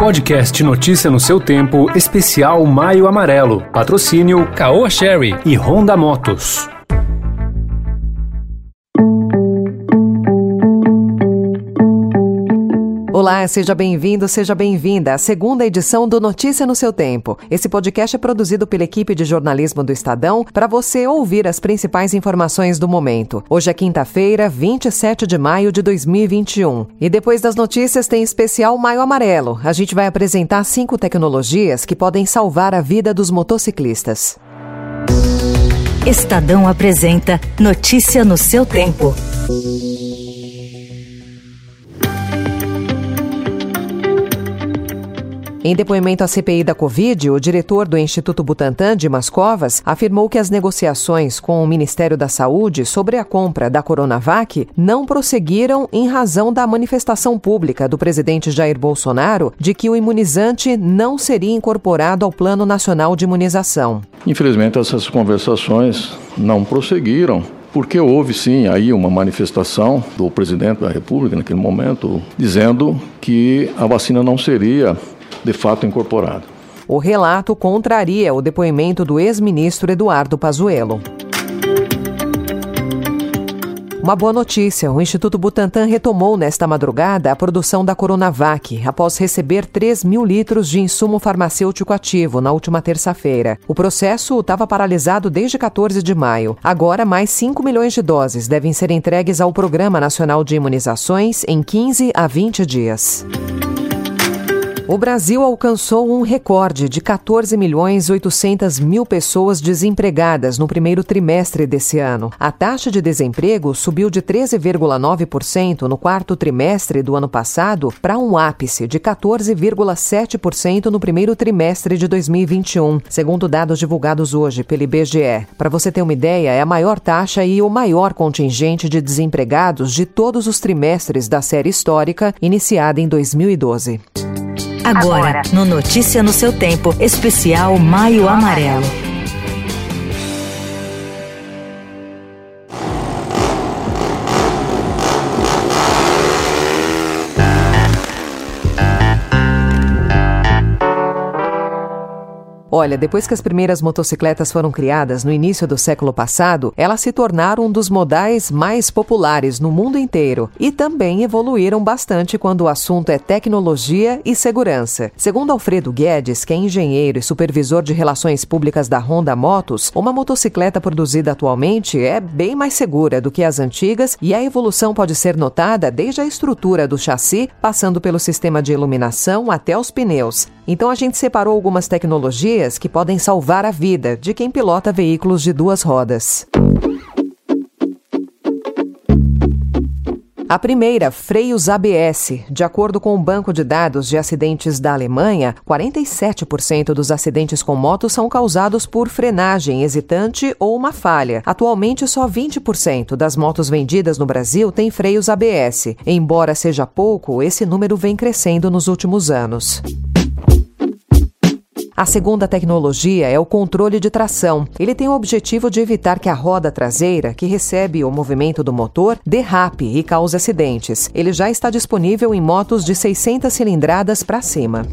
Podcast Notícia no seu tempo, especial Maio Amarelo. Patrocínio Caoa Sherry e Honda Motos. Olá, seja bem-vindo, seja bem-vinda à segunda edição do Notícia no seu Tempo. Esse podcast é produzido pela equipe de jornalismo do Estadão para você ouvir as principais informações do momento. Hoje é quinta-feira, 27 de maio de 2021. E depois das notícias tem especial Maio Amarelo. A gente vai apresentar cinco tecnologias que podem salvar a vida dos motociclistas. Estadão apresenta Notícia no seu tempo. Em depoimento à CPI da Covid, o diretor do Instituto Butantan, Dimas Covas, afirmou que as negociações com o Ministério da Saúde sobre a compra da Coronavac não prosseguiram em razão da manifestação pública do presidente Jair Bolsonaro de que o imunizante não seria incorporado ao Plano Nacional de Imunização. Infelizmente, essas conversações não prosseguiram porque houve sim aí uma manifestação do presidente da República naquele momento dizendo que a vacina não seria de fato incorporado. O relato contraria o depoimento do ex-ministro Eduardo Pazuello. Uma boa notícia: o Instituto Butantan retomou nesta madrugada a produção da Coronavac, após receber 3 mil litros de insumo farmacêutico ativo na última terça-feira. O processo estava paralisado desde 14 de maio. Agora, mais 5 milhões de doses devem ser entregues ao Programa Nacional de Imunizações em 15 a 20 dias. O Brasil alcançou um recorde de 14 milhões 800 mil pessoas desempregadas no primeiro trimestre desse ano. A taxa de desemprego subiu de 13,9% no quarto trimestre do ano passado para um ápice de 14,7% no primeiro trimestre de 2021, segundo dados divulgados hoje pelo IBGE. Para você ter uma ideia, é a maior taxa e o maior contingente de desempregados de todos os trimestres da série histórica iniciada em 2012. Agora, no Notícia no seu tempo, especial Maio Amarelo. Olha, depois que as primeiras motocicletas foram criadas no início do século passado, elas se tornaram um dos modais mais populares no mundo inteiro e também evoluíram bastante quando o assunto é tecnologia e segurança. Segundo Alfredo Guedes, que é engenheiro e supervisor de relações públicas da Honda Motos, uma motocicleta produzida atualmente é bem mais segura do que as antigas e a evolução pode ser notada desde a estrutura do chassi, passando pelo sistema de iluminação até os pneus. Então a gente separou algumas tecnologias que podem salvar a vida de quem pilota veículos de duas rodas. A primeira, freios ABS. De acordo com o banco de dados de acidentes da Alemanha, 47% dos acidentes com motos são causados por frenagem hesitante ou uma falha. Atualmente, só 20% das motos vendidas no Brasil têm freios ABS. Embora seja pouco, esse número vem crescendo nos últimos anos. A segunda tecnologia é o controle de tração. Ele tem o objetivo de evitar que a roda traseira, que recebe o movimento do motor, derrape e cause acidentes. Ele já está disponível em motos de 600 cilindradas para cima.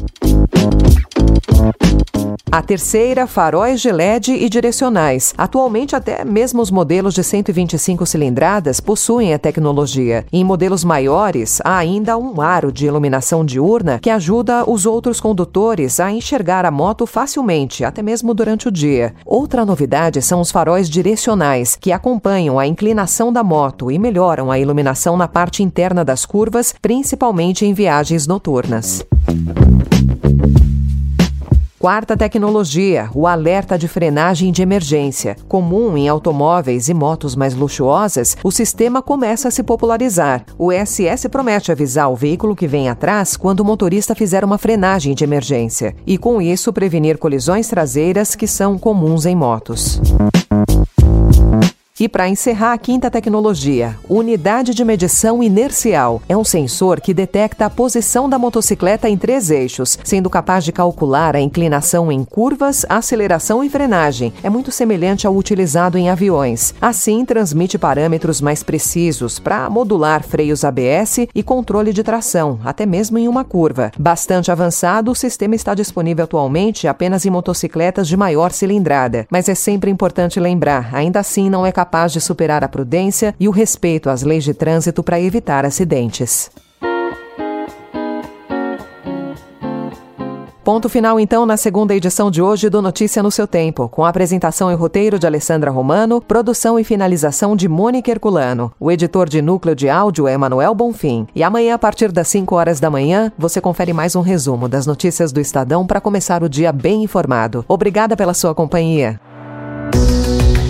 A terceira, faróis de LED e direcionais. Atualmente, até mesmo os modelos de 125 cilindradas possuem a tecnologia. Em modelos maiores, há ainda um aro de iluminação diurna que ajuda os outros condutores a enxergar a moto facilmente, até mesmo durante o dia. Outra novidade são os faróis direcionais, que acompanham a inclinação da moto e melhoram a iluminação na parte interna das curvas, principalmente em viagens noturnas. Quarta tecnologia, o alerta de frenagem de emergência. Comum em automóveis e motos mais luxuosas, o sistema começa a se popularizar. O SS promete avisar o veículo que vem atrás quando o motorista fizer uma frenagem de emergência e, com isso, prevenir colisões traseiras que são comuns em motos. E para encerrar, a quinta tecnologia, unidade de medição inercial. É um sensor que detecta a posição da motocicleta em três eixos, sendo capaz de calcular a inclinação em curvas, aceleração e frenagem. É muito semelhante ao utilizado em aviões. Assim, transmite parâmetros mais precisos para modular freios ABS e controle de tração, até mesmo em uma curva. Bastante avançado, o sistema está disponível atualmente apenas em motocicletas de maior cilindrada, mas é sempre importante lembrar, ainda assim não é capaz de superar a prudência e o respeito às leis de trânsito para evitar acidentes. Ponto final, então, na segunda edição de hoje do Notícia no seu Tempo, com apresentação e roteiro de Alessandra Romano, produção e finalização de Mônica Herculano. O editor de núcleo de áudio é Manuel Bonfim. E amanhã, a partir das 5 horas da manhã, você confere mais um resumo das notícias do Estadão para começar o dia bem informado. Obrigada pela sua companhia.